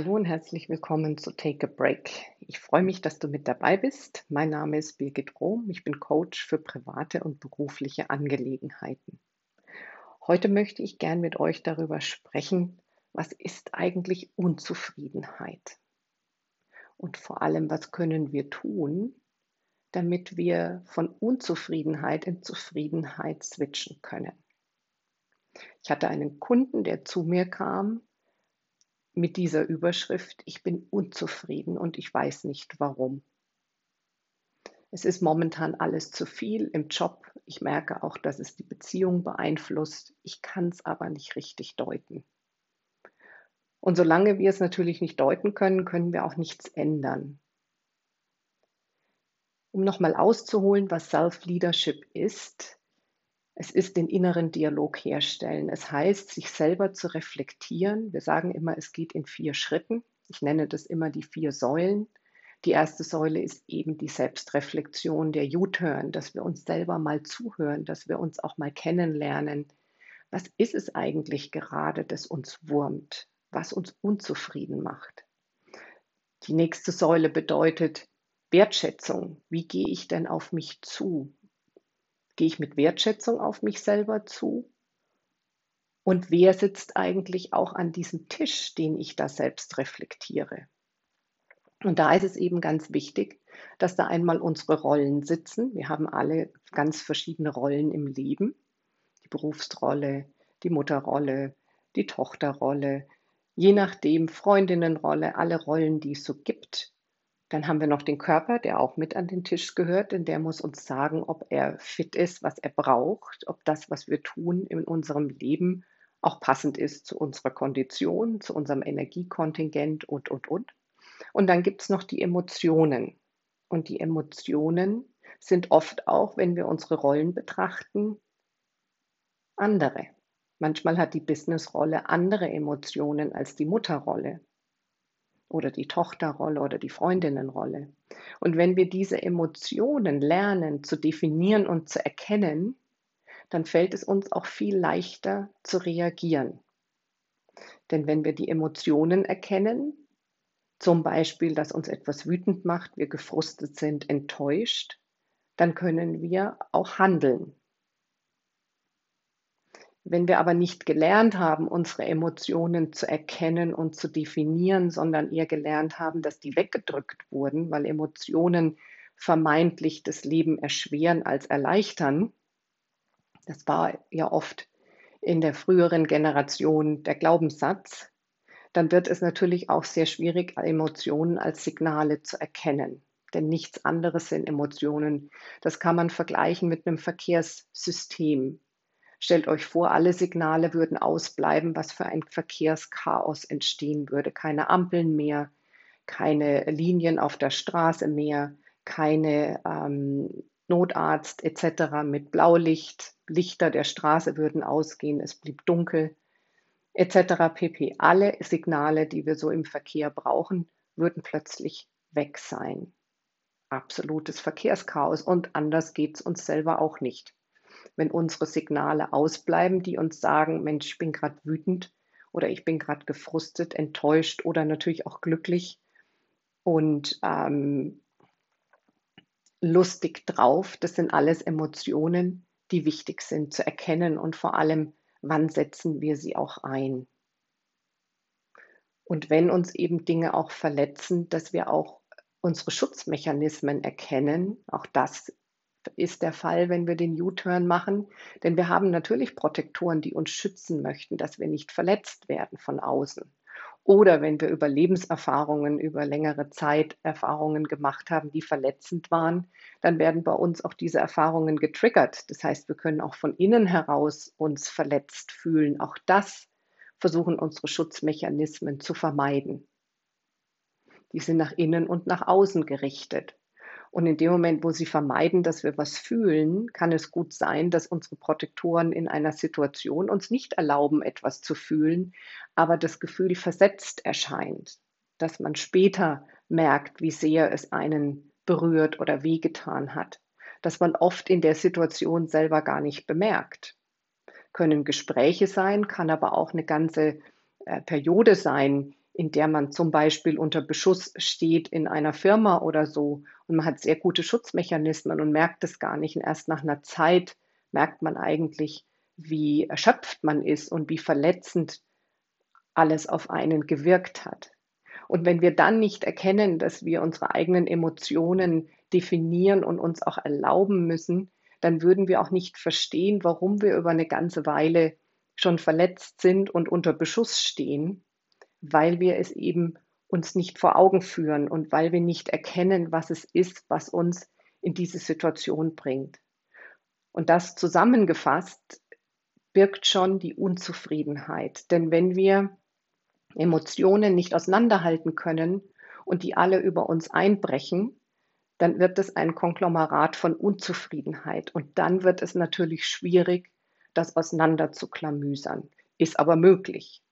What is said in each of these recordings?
Hallo und herzlich willkommen zu Take a Break. Ich freue mich, dass du mit dabei bist. Mein Name ist Birgit Rohm. Ich bin Coach für private und berufliche Angelegenheiten. Heute möchte ich gern mit euch darüber sprechen, was ist eigentlich Unzufriedenheit? Und vor allem, was können wir tun, damit wir von Unzufriedenheit in Zufriedenheit switchen können? Ich hatte einen Kunden, der zu mir kam mit dieser Überschrift, ich bin unzufrieden und ich weiß nicht warum. Es ist momentan alles zu viel im Job. Ich merke auch, dass es die Beziehung beeinflusst. Ich kann es aber nicht richtig deuten. Und solange wir es natürlich nicht deuten können, können wir auch nichts ändern. Um nochmal auszuholen, was Self-Leadership ist, es ist den inneren Dialog herstellen. Es heißt, sich selber zu reflektieren. Wir sagen immer, es geht in vier Schritten. Ich nenne das immer die vier Säulen. Die erste Säule ist eben die Selbstreflexion, der U-Turn, dass wir uns selber mal zuhören, dass wir uns auch mal kennenlernen. Was ist es eigentlich gerade, das uns wurmt, was uns unzufrieden macht? Die nächste Säule bedeutet Wertschätzung. Wie gehe ich denn auf mich zu? Gehe ich mit Wertschätzung auf mich selber zu? Und wer sitzt eigentlich auch an diesem Tisch, den ich da selbst reflektiere? Und da ist es eben ganz wichtig, dass da einmal unsere Rollen sitzen. Wir haben alle ganz verschiedene Rollen im Leben. Die Berufsrolle, die Mutterrolle, die Tochterrolle, je nachdem Freundinnenrolle, alle Rollen, die es so gibt. Dann haben wir noch den Körper, der auch mit an den Tisch gehört, denn der muss uns sagen, ob er fit ist, was er braucht, ob das, was wir tun in unserem Leben, auch passend ist zu unserer Kondition, zu unserem Energiekontingent und, und, und. Und dann gibt es noch die Emotionen. Und die Emotionen sind oft auch, wenn wir unsere Rollen betrachten, andere. Manchmal hat die Businessrolle andere Emotionen als die Mutterrolle oder die Tochterrolle oder die Freundinnenrolle. Und wenn wir diese Emotionen lernen zu definieren und zu erkennen, dann fällt es uns auch viel leichter zu reagieren. Denn wenn wir die Emotionen erkennen, zum Beispiel, dass uns etwas wütend macht, wir gefrustet sind, enttäuscht, dann können wir auch handeln. Wenn wir aber nicht gelernt haben, unsere Emotionen zu erkennen und zu definieren, sondern eher gelernt haben, dass die weggedrückt wurden, weil Emotionen vermeintlich das Leben erschweren als erleichtern, das war ja oft in der früheren Generation der Glaubenssatz, dann wird es natürlich auch sehr schwierig, Emotionen als Signale zu erkennen. Denn nichts anderes sind Emotionen. Das kann man vergleichen mit einem Verkehrssystem. Stellt euch vor, alle Signale würden ausbleiben, was für ein Verkehrschaos entstehen würde. Keine Ampeln mehr, keine Linien auf der Straße mehr, keine ähm, Notarzt etc. mit Blaulicht. Lichter der Straße würden ausgehen, es blieb dunkel etc. pp. Alle Signale, die wir so im Verkehr brauchen, würden plötzlich weg sein. Absolutes Verkehrschaos und anders geht es uns selber auch nicht wenn unsere Signale ausbleiben, die uns sagen, Mensch, ich bin gerade wütend oder ich bin gerade gefrustet, enttäuscht oder natürlich auch glücklich und ähm, lustig drauf. Das sind alles Emotionen, die wichtig sind zu erkennen und vor allem, wann setzen wir sie auch ein. Und wenn uns eben Dinge auch verletzen, dass wir auch unsere Schutzmechanismen erkennen, auch das ist der Fall, wenn wir den U-Turn machen. Denn wir haben natürlich Protektoren, die uns schützen möchten, dass wir nicht verletzt werden von außen. Oder wenn wir über Lebenserfahrungen, über längere Zeit Erfahrungen gemacht haben, die verletzend waren, dann werden bei uns auch diese Erfahrungen getriggert. Das heißt, wir können auch von innen heraus uns verletzt fühlen. Auch das versuchen unsere Schutzmechanismen zu vermeiden. Die sind nach innen und nach außen gerichtet. Und in dem Moment, wo sie vermeiden, dass wir was fühlen, kann es gut sein, dass unsere Protektoren in einer Situation uns nicht erlauben, etwas zu fühlen, aber das Gefühl versetzt erscheint, dass man später merkt, wie sehr es einen berührt oder wehgetan hat, dass man oft in der Situation selber gar nicht bemerkt. Können Gespräche sein, kann aber auch eine ganze äh, Periode sein, in der man zum Beispiel unter Beschuss steht in einer Firma oder so und man hat sehr gute Schutzmechanismen und merkt es gar nicht. Und erst nach einer Zeit merkt man eigentlich, wie erschöpft man ist und wie verletzend alles auf einen gewirkt hat. Und wenn wir dann nicht erkennen, dass wir unsere eigenen Emotionen definieren und uns auch erlauben müssen, dann würden wir auch nicht verstehen, warum wir über eine ganze Weile schon verletzt sind und unter Beschuss stehen, weil wir es eben uns nicht vor Augen führen und weil wir nicht erkennen, was es ist, was uns in diese Situation bringt. Und das zusammengefasst birgt schon die Unzufriedenheit. Denn wenn wir Emotionen nicht auseinanderhalten können und die alle über uns einbrechen, dann wird es ein Konglomerat von Unzufriedenheit. Und dann wird es natürlich schwierig, das auseinanderzuklamüsern. Ist aber möglich.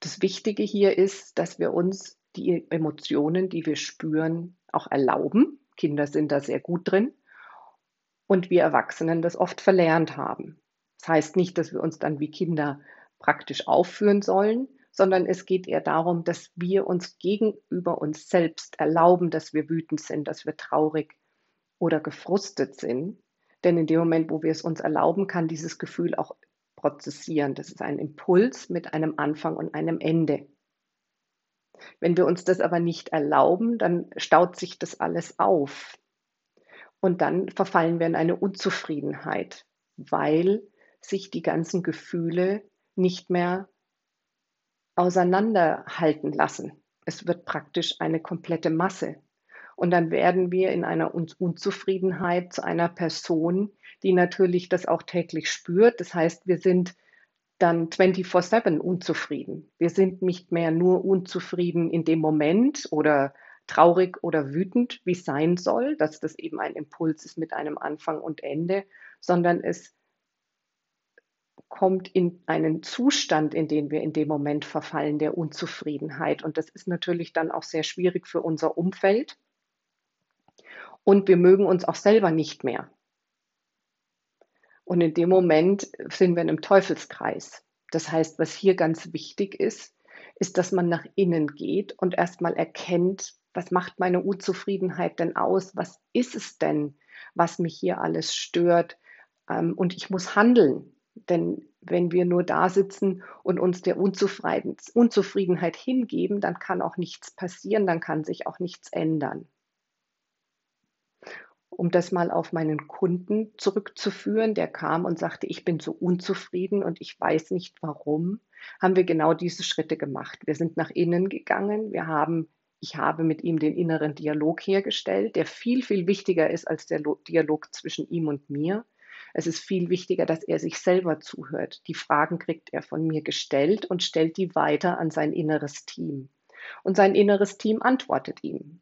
Das Wichtige hier ist, dass wir uns die Emotionen, die wir spüren, auch erlauben. Kinder sind da sehr gut drin. Und wir Erwachsenen das oft verlernt haben. Das heißt nicht, dass wir uns dann wie Kinder praktisch aufführen sollen, sondern es geht eher darum, dass wir uns gegenüber uns selbst erlauben, dass wir wütend sind, dass wir traurig oder gefrustet sind. Denn in dem Moment, wo wir es uns erlauben, kann dieses Gefühl auch prozessieren. Das ist ein Impuls mit einem Anfang und einem Ende. Wenn wir uns das aber nicht erlauben, dann staut sich das alles auf. Und dann verfallen wir in eine Unzufriedenheit, weil sich die ganzen Gefühle nicht mehr auseinanderhalten lassen. Es wird praktisch eine komplette Masse. Und dann werden wir in einer Unzufriedenheit zu einer Person, die natürlich das auch täglich spürt. Das heißt, wir sind dann 24/7 unzufrieden. Wir sind nicht mehr nur unzufrieden in dem Moment oder traurig oder wütend, wie es sein soll, dass das eben ein Impuls ist mit einem Anfang und Ende, sondern es kommt in einen Zustand, in den wir in dem Moment verfallen, der Unzufriedenheit. Und das ist natürlich dann auch sehr schwierig für unser Umfeld. Und wir mögen uns auch selber nicht mehr. Und in dem Moment sind wir in einem Teufelskreis. Das heißt, was hier ganz wichtig ist, ist, dass man nach innen geht und erstmal erkennt, was macht meine Unzufriedenheit denn aus? Was ist es denn, was mich hier alles stört? Ähm, und ich muss handeln. Denn wenn wir nur da sitzen und uns der Unzufriedenheit hingeben, dann kann auch nichts passieren, dann kann sich auch nichts ändern. Um das mal auf meinen Kunden zurückzuführen, der kam und sagte, ich bin so unzufrieden und ich weiß nicht warum, haben wir genau diese Schritte gemacht. Wir sind nach innen gegangen, wir haben ich habe mit ihm den inneren Dialog hergestellt, der viel, viel wichtiger ist als der Dialog zwischen ihm und mir. Es ist viel wichtiger, dass er sich selber zuhört. Die Fragen kriegt er von mir gestellt und stellt die weiter an sein inneres Team. Und sein inneres Team antwortet ihm.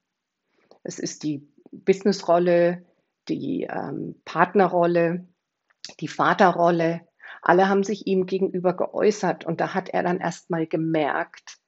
Es ist die Businessrolle, die ähm, Partnerrolle, die Vaterrolle. Alle haben sich ihm gegenüber geäußert und da hat er dann erst mal gemerkt,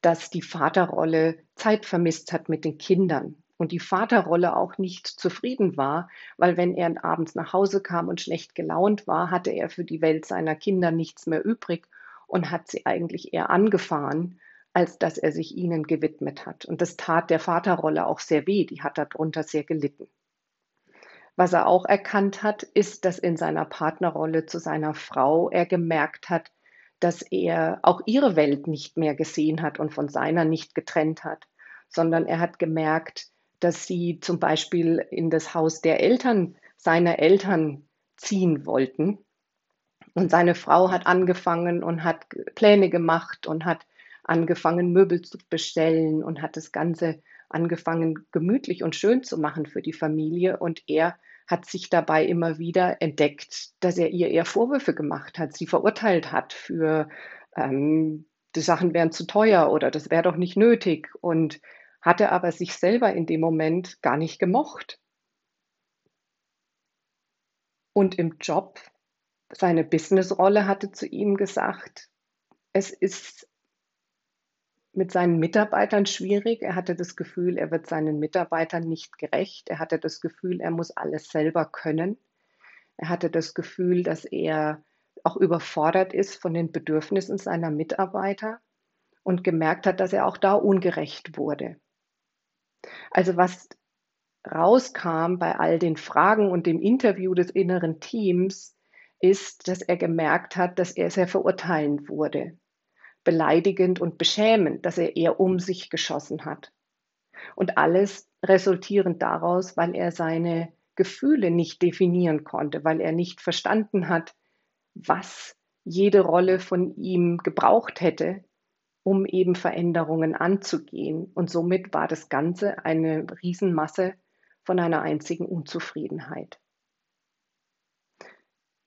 dass die Vaterrolle Zeit vermisst hat mit den Kindern und die Vaterrolle auch nicht zufrieden war, weil wenn er abends nach Hause kam und schlecht gelaunt war, hatte er für die Welt seiner Kinder nichts mehr übrig und hat sie eigentlich eher angefahren, als dass er sich ihnen gewidmet hat. Und das tat der Vaterrolle auch sehr weh, die hat darunter sehr gelitten. Was er auch erkannt hat, ist, dass in seiner Partnerrolle zu seiner Frau er gemerkt hat, dass er auch ihre Welt nicht mehr gesehen hat und von seiner nicht getrennt hat, sondern er hat gemerkt, dass sie zum Beispiel in das Haus der Eltern seiner Eltern ziehen wollten. Und seine Frau hat angefangen und hat Pläne gemacht und hat angefangen, Möbel zu bestellen und hat das Ganze angefangen, gemütlich und schön zu machen für die Familie. Und er hat sich dabei immer wieder entdeckt, dass er ihr eher Vorwürfe gemacht hat, sie verurteilt hat für, ähm, die Sachen wären zu teuer oder das wäre doch nicht nötig. Und hatte aber sich selber in dem Moment gar nicht gemocht. Und im Job, seine Businessrolle hatte zu ihm gesagt, es ist mit seinen Mitarbeitern schwierig. Er hatte das Gefühl, er wird seinen Mitarbeitern nicht gerecht. Er hatte das Gefühl, er muss alles selber können. Er hatte das Gefühl, dass er auch überfordert ist von den Bedürfnissen seiner Mitarbeiter. und gemerkt hat, dass er auch da ungerecht wurde. Also was rauskam bei all den Fragen und dem Interview des inneren Teams, ist, dass er gemerkt hat, dass er sehr verurteilend wurde, beleidigend und beschämend, dass er eher um sich geschossen hat. Und alles resultierend daraus, weil er seine Gefühle nicht definieren konnte, weil er nicht verstanden hat, was jede Rolle von ihm gebraucht hätte, um eben Veränderungen anzugehen. Und somit war das Ganze eine Riesenmasse von einer einzigen Unzufriedenheit.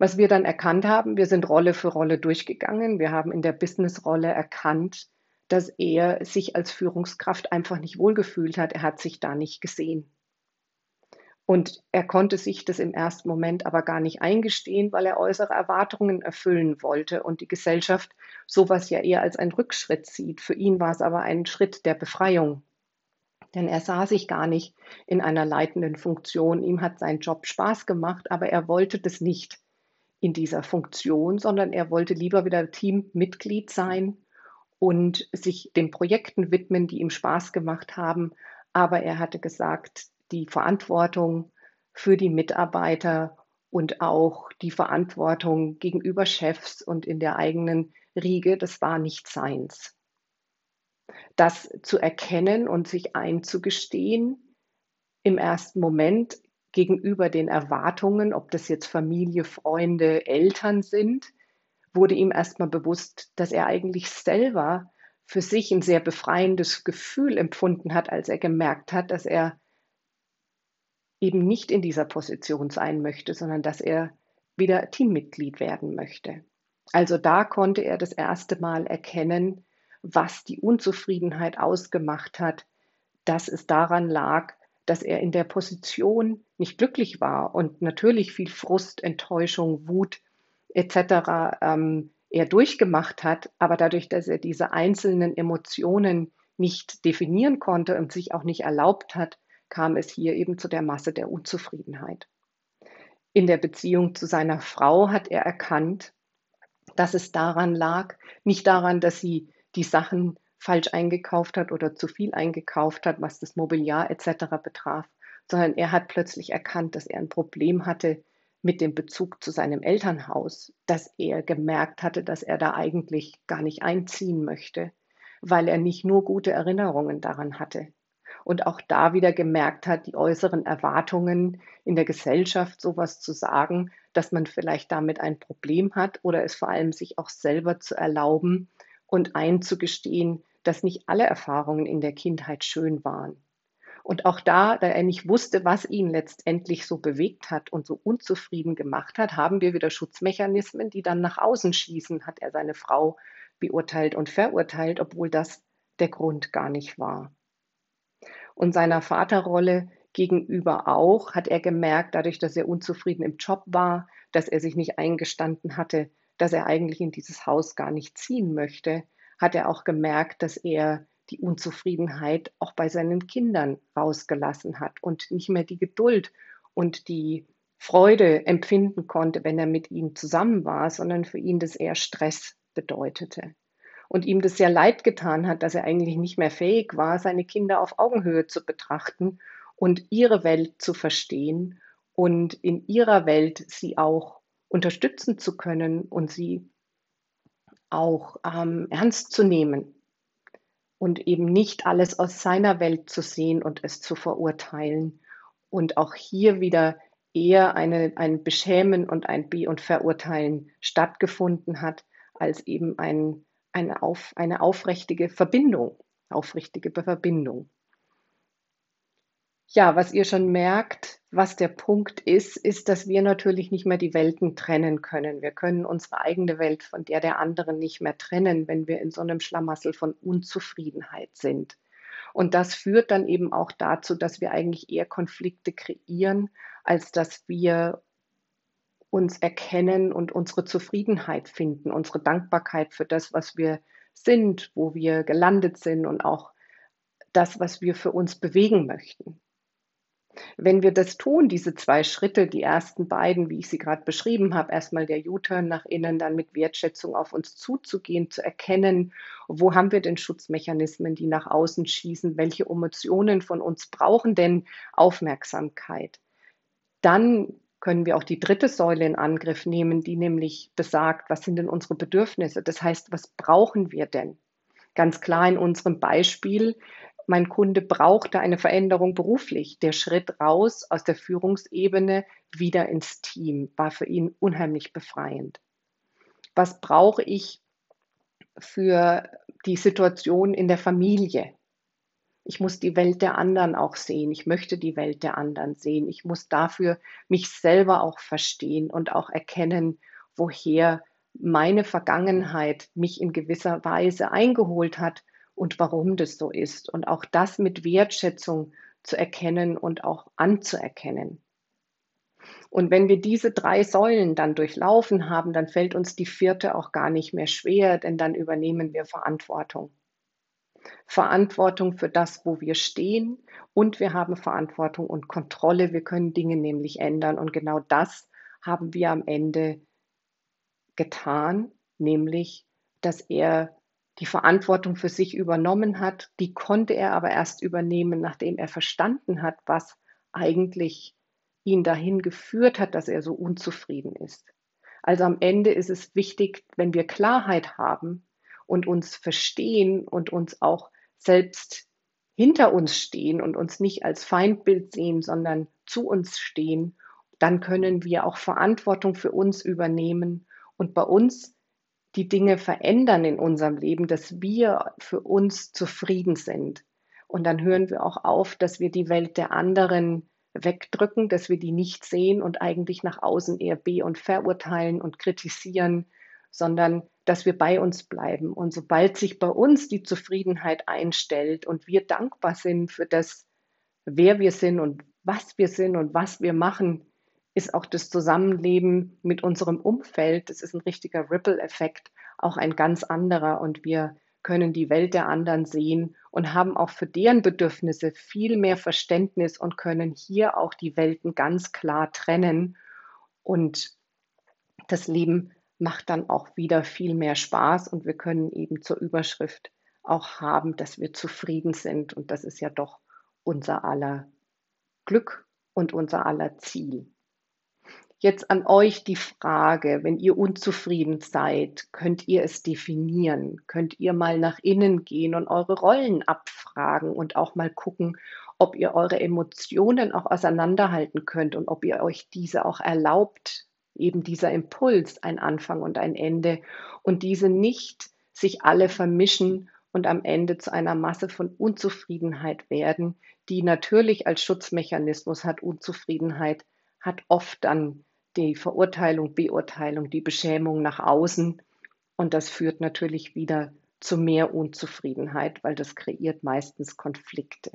Was wir dann erkannt haben, wir sind Rolle für Rolle durchgegangen. Wir haben in der Businessrolle erkannt, dass er sich als Führungskraft einfach nicht wohlgefühlt hat. Er hat sich da nicht gesehen. Und er konnte sich das im ersten Moment aber gar nicht eingestehen, weil er äußere Erwartungen erfüllen wollte und die Gesellschaft sowas ja eher als einen Rückschritt sieht. Für ihn war es aber ein Schritt der Befreiung. Denn er sah sich gar nicht in einer leitenden Funktion. Ihm hat sein Job Spaß gemacht, aber er wollte das nicht in dieser Funktion, sondern er wollte lieber wieder Teammitglied sein und sich den Projekten widmen, die ihm Spaß gemacht haben. Aber er hatte gesagt, die Verantwortung für die Mitarbeiter und auch die Verantwortung gegenüber Chefs und in der eigenen Riege, das war nicht seins. Das zu erkennen und sich einzugestehen im ersten Moment gegenüber den Erwartungen, ob das jetzt Familie, Freunde, Eltern sind, wurde ihm erstmal bewusst, dass er eigentlich selber für sich ein sehr befreiendes Gefühl empfunden hat, als er gemerkt hat, dass er eben nicht in dieser Position sein möchte, sondern dass er wieder Teammitglied werden möchte. Also da konnte er das erste Mal erkennen, was die Unzufriedenheit ausgemacht hat, dass es daran lag, dass er in der Position nicht glücklich war und natürlich viel Frust, Enttäuschung, Wut etc. Ähm, er durchgemacht hat, aber dadurch, dass er diese einzelnen Emotionen nicht definieren konnte und sich auch nicht erlaubt hat, kam es hier eben zu der Masse der Unzufriedenheit. In der Beziehung zu seiner Frau hat er erkannt, dass es daran lag, nicht daran, dass sie die Sachen falsch eingekauft hat oder zu viel eingekauft hat, was das Mobiliar etc. betraf, sondern er hat plötzlich erkannt, dass er ein Problem hatte mit dem Bezug zu seinem Elternhaus, dass er gemerkt hatte, dass er da eigentlich gar nicht einziehen möchte, weil er nicht nur gute Erinnerungen daran hatte, und auch da wieder gemerkt hat, die äußeren Erwartungen in der Gesellschaft sowas zu sagen, dass man vielleicht damit ein Problem hat oder es vor allem sich auch selber zu erlauben und einzugestehen, dass nicht alle Erfahrungen in der Kindheit schön waren. Und auch da, da er nicht wusste, was ihn letztendlich so bewegt hat und so unzufrieden gemacht hat, haben wir wieder Schutzmechanismen, die dann nach außen schießen, hat er seine Frau beurteilt und verurteilt, obwohl das der Grund gar nicht war und seiner Vaterrolle gegenüber auch, hat er gemerkt, dadurch, dass er unzufrieden im Job war, dass er sich nicht eingestanden hatte, dass er eigentlich in dieses Haus gar nicht ziehen möchte, hat er auch gemerkt, dass er die Unzufriedenheit auch bei seinen Kindern rausgelassen hat und nicht mehr die Geduld und die Freude empfinden konnte, wenn er mit ihnen zusammen war, sondern für ihn das eher Stress bedeutete. Und ihm das sehr leid getan hat, dass er eigentlich nicht mehr fähig war, seine Kinder auf Augenhöhe zu betrachten und ihre Welt zu verstehen und in ihrer Welt sie auch unterstützen zu können und sie auch ähm, ernst zu nehmen und eben nicht alles aus seiner Welt zu sehen und es zu verurteilen. Und auch hier wieder eher eine, ein Beschämen und ein Be- und Verurteilen stattgefunden hat, als eben ein eine, auf, eine aufrichtige Verbindung, aufrichtige Verbindung. Ja, was ihr schon merkt, was der Punkt ist, ist, dass wir natürlich nicht mehr die Welten trennen können. Wir können unsere eigene Welt von der der anderen nicht mehr trennen, wenn wir in so einem Schlamassel von Unzufriedenheit sind. Und das führt dann eben auch dazu, dass wir eigentlich eher Konflikte kreieren, als dass wir uns erkennen und unsere Zufriedenheit finden, unsere Dankbarkeit für das, was wir sind, wo wir gelandet sind und auch das, was wir für uns bewegen möchten. Wenn wir das tun, diese zwei Schritte, die ersten beiden, wie ich sie gerade beschrieben habe, erstmal der U-Turn nach innen, dann mit Wertschätzung auf uns zuzugehen, zu erkennen, wo haben wir denn Schutzmechanismen, die nach außen schießen, welche Emotionen von uns brauchen denn Aufmerksamkeit. Dann können wir auch die dritte Säule in Angriff nehmen, die nämlich besagt, was sind denn unsere Bedürfnisse? Das heißt, was brauchen wir denn? Ganz klar in unserem Beispiel, mein Kunde brauchte eine Veränderung beruflich. Der Schritt raus aus der Führungsebene wieder ins Team war für ihn unheimlich befreiend. Was brauche ich für die Situation in der Familie? Ich muss die Welt der anderen auch sehen. Ich möchte die Welt der anderen sehen. Ich muss dafür mich selber auch verstehen und auch erkennen, woher meine Vergangenheit mich in gewisser Weise eingeholt hat und warum das so ist. Und auch das mit Wertschätzung zu erkennen und auch anzuerkennen. Und wenn wir diese drei Säulen dann durchlaufen haben, dann fällt uns die vierte auch gar nicht mehr schwer, denn dann übernehmen wir Verantwortung. Verantwortung für das, wo wir stehen und wir haben Verantwortung und Kontrolle. Wir können Dinge nämlich ändern und genau das haben wir am Ende getan, nämlich dass er die Verantwortung für sich übernommen hat. Die konnte er aber erst übernehmen, nachdem er verstanden hat, was eigentlich ihn dahin geführt hat, dass er so unzufrieden ist. Also am Ende ist es wichtig, wenn wir Klarheit haben und uns verstehen und uns auch selbst hinter uns stehen und uns nicht als Feindbild sehen, sondern zu uns stehen, dann können wir auch Verantwortung für uns übernehmen und bei uns die Dinge verändern in unserem Leben, dass wir für uns zufrieden sind. Und dann hören wir auch auf, dass wir die Welt der anderen wegdrücken, dass wir die nicht sehen und eigentlich nach außen eher be- und verurteilen und kritisieren, sondern dass wir bei uns bleiben. Und sobald sich bei uns die Zufriedenheit einstellt und wir dankbar sind für das, wer wir sind und was wir sind und was wir machen, ist auch das Zusammenleben mit unserem Umfeld, das ist ein richtiger Ripple-Effekt, auch ein ganz anderer. Und wir können die Welt der anderen sehen und haben auch für deren Bedürfnisse viel mehr Verständnis und können hier auch die Welten ganz klar trennen. Und das Leben macht dann auch wieder viel mehr Spaß und wir können eben zur Überschrift auch haben, dass wir zufrieden sind. Und das ist ja doch unser aller Glück und unser aller Ziel. Jetzt an euch die Frage, wenn ihr unzufrieden seid, könnt ihr es definieren? Könnt ihr mal nach innen gehen und eure Rollen abfragen und auch mal gucken, ob ihr eure Emotionen auch auseinanderhalten könnt und ob ihr euch diese auch erlaubt, eben dieser Impuls, ein Anfang und ein Ende und diese nicht sich alle vermischen und am Ende zu einer Masse von Unzufriedenheit werden, die natürlich als Schutzmechanismus hat Unzufriedenheit, hat oft dann die Verurteilung, Beurteilung, die Beschämung nach außen. Und das führt natürlich wieder zu mehr Unzufriedenheit, weil das kreiert meistens Konflikte.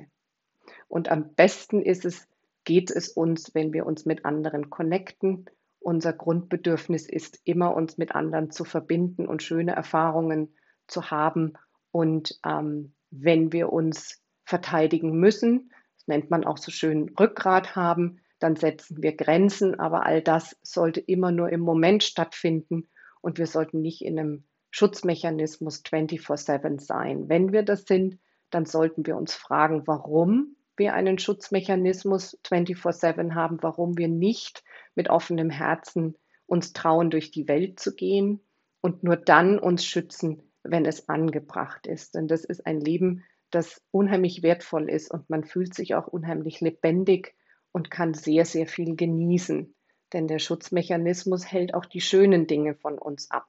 Und am besten ist es, geht es uns, wenn wir uns mit anderen connecten. Unser Grundbedürfnis ist immer, uns mit anderen zu verbinden und schöne Erfahrungen zu haben. Und ähm, wenn wir uns verteidigen müssen, das nennt man auch so schön Rückgrat haben, dann setzen wir Grenzen, aber all das sollte immer nur im Moment stattfinden und wir sollten nicht in einem Schutzmechanismus 24/7 sein. Wenn wir das sind, dann sollten wir uns fragen, warum wir einen Schutzmechanismus 24/7 haben, warum wir nicht mit offenem Herzen uns trauen, durch die Welt zu gehen und nur dann uns schützen, wenn es angebracht ist. Denn das ist ein Leben, das unheimlich wertvoll ist und man fühlt sich auch unheimlich lebendig und kann sehr, sehr viel genießen. Denn der Schutzmechanismus hält auch die schönen Dinge von uns ab.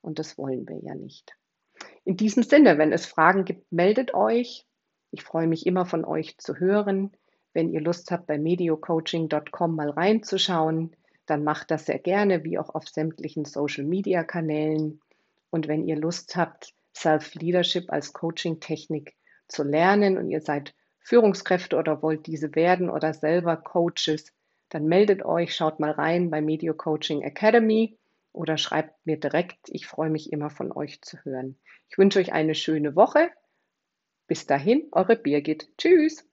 Und das wollen wir ja nicht. In diesem Sinne, wenn es Fragen gibt, meldet euch. Ich freue mich immer von euch zu hören. Wenn ihr Lust habt, bei mediocoaching.com mal reinzuschauen, dann macht das sehr gerne, wie auch auf sämtlichen Social-Media-Kanälen. Und wenn ihr Lust habt, Self-Leadership als Coaching-Technik zu lernen und ihr seid Führungskräfte oder wollt diese werden oder selber Coaches, dann meldet euch, schaut mal rein bei Medio Coaching Academy oder schreibt mir direkt. Ich freue mich immer von euch zu hören. Ich wünsche euch eine schöne Woche. Bis dahin, eure Birgit. Tschüss.